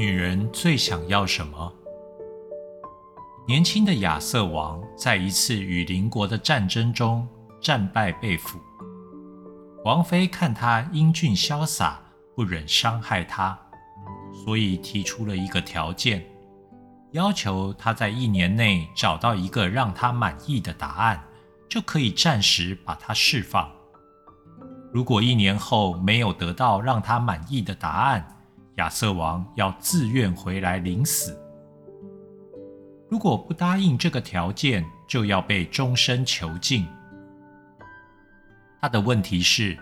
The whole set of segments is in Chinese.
女人最想要什么？年轻的亚瑟王在一次与邻国的战争中战败被俘，王妃看他英俊潇洒，不忍伤害他，所以提出了一个条件，要求他在一年内找到一个让他满意的答案，就可以暂时把他释放。如果一年后没有得到让他满意的答案，亚瑟王要自愿回来领死。如果不答应这个条件，就要被终身囚禁。他的问题是：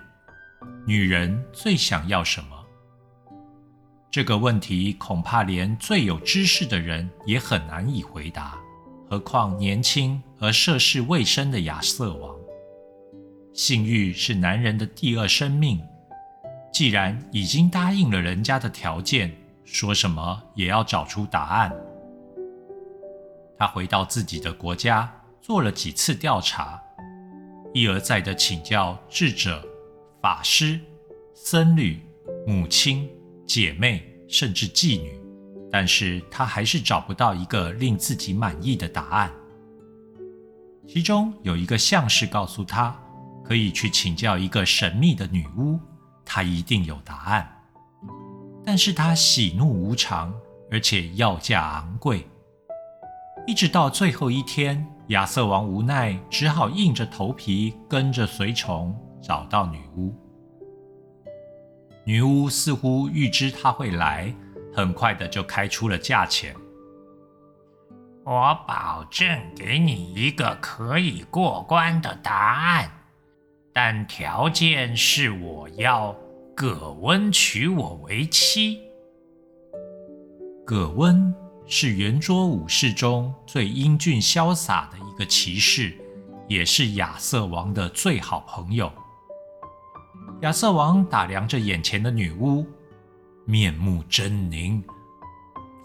女人最想要什么？这个问题恐怕连最有知识的人也很难以回答，何况年轻而涉世未深的亚瑟王。性欲是男人的第二生命，既然已经答应了人家的条件，说什么也要找出答案。他回到自己的国家，做了几次调查，一而再地请教智者、法师、僧侣、母亲、姐妹，甚至妓女，但是他还是找不到一个令自己满意的答案。其中有一个相士告诉他。可以去请教一个神秘的女巫，他一定有答案。但是他喜怒无常，而且要价昂贵。一直到最后一天，亚瑟王无奈，只好硬着头皮跟着随从找到女巫。女巫似乎预知他会来，很快的就开出了价钱。我保证给你一个可以过关的答案。但条件是我要葛温娶我为妻。葛温是圆桌武士中最英俊潇洒的一个骑士，也是亚瑟王的最好朋友。亚瑟王打量着眼前的女巫，面目狰狞，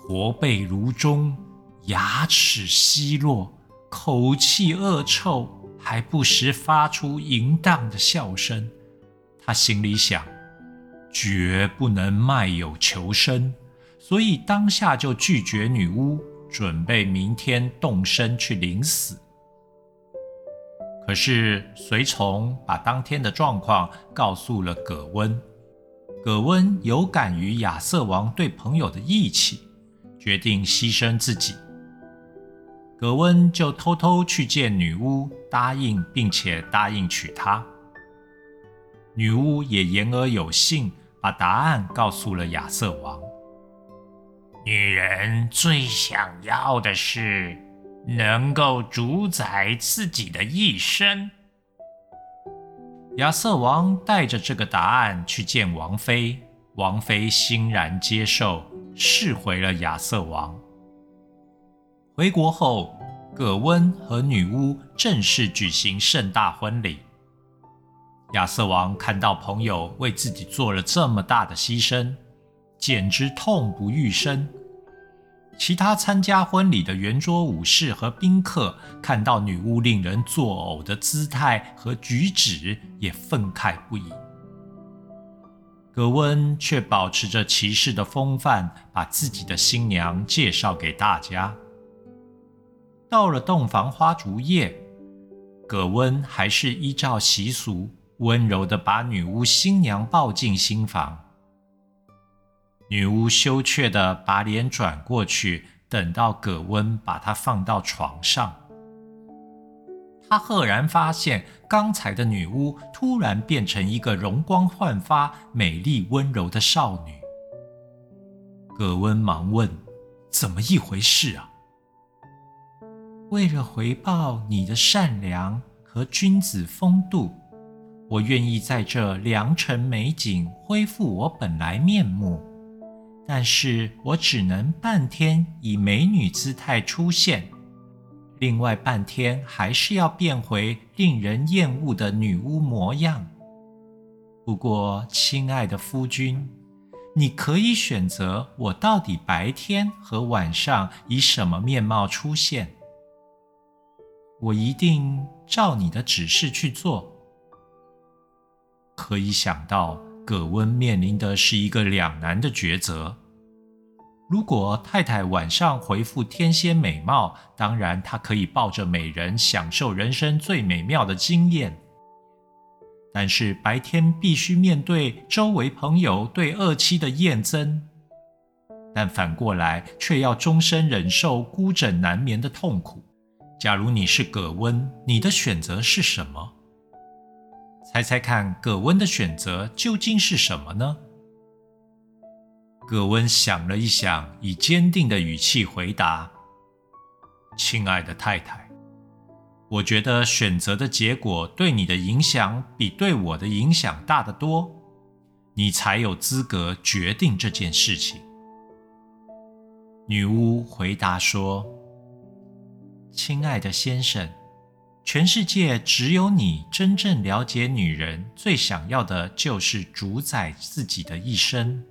驼背如钟，牙齿稀落，口气恶臭。还不时发出淫荡的笑声，他心里想：绝不能卖友求生，所以当下就拒绝女巫，准备明天动身去领死。可是随从把当天的状况告诉了葛温，葛温有感于亚瑟王对朋友的义气，决定牺牲自己。格温就偷偷去见女巫，答应并且答应娶她。女巫也言而有信，把答案告诉了亚瑟王。女人最想要的是能够主宰自己的一生。亚瑟王带着这个答案去见王妃，王妃欣然接受，释回了亚瑟王。回国后，葛温和女巫正式举行盛大婚礼。亚瑟王看到朋友为自己做了这么大的牺牲，简直痛不欲生。其他参加婚礼的圆桌武士和宾客看到女巫令人作呕的姿态和举止，也愤慨不已。葛温却保持着骑士的风范，把自己的新娘介绍给大家。到了洞房花烛夜，葛温还是依照习俗，温柔地把女巫新娘抱进新房。女巫羞怯地把脸转过去，等到葛温把她放到床上。她赫然发现，刚才的女巫突然变成一个容光焕发、美丽温柔的少女。葛温忙问：“怎么一回事啊？”为了回报你的善良和君子风度，我愿意在这良辰美景恢复我本来面目，但是我只能半天以美女姿态出现，另外半天还是要变回令人厌恶的女巫模样。不过，亲爱的夫君，你可以选择我到底白天和晚上以什么面貌出现。我一定照你的指示去做。可以想到，葛温面临的是一个两难的抉择：如果太太晚上回复天仙美貌，当然她可以抱着美人享受人生最美妙的经验。但是白天必须面对周围朋友对恶妻的厌憎，但反过来却要终身忍受孤枕难眠的痛苦。假如你是葛温，你的选择是什么？猜猜看，葛温的选择究竟是什么呢？葛温想了一想，以坚定的语气回答：“亲爱的太太，我觉得选择的结果对你的影响比对我的影响大得多，你才有资格决定这件事情。”女巫回答说：“亲爱的先生，全世界只有你真正了解女人最想要的就是主宰自己的一生。”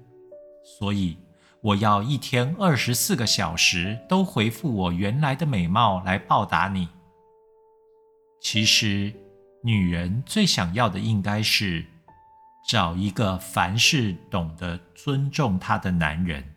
所以，我要一天二十四个小时都回复我原来的美貌来报答你。其实，女人最想要的应该是找一个凡事懂得尊重她的男人。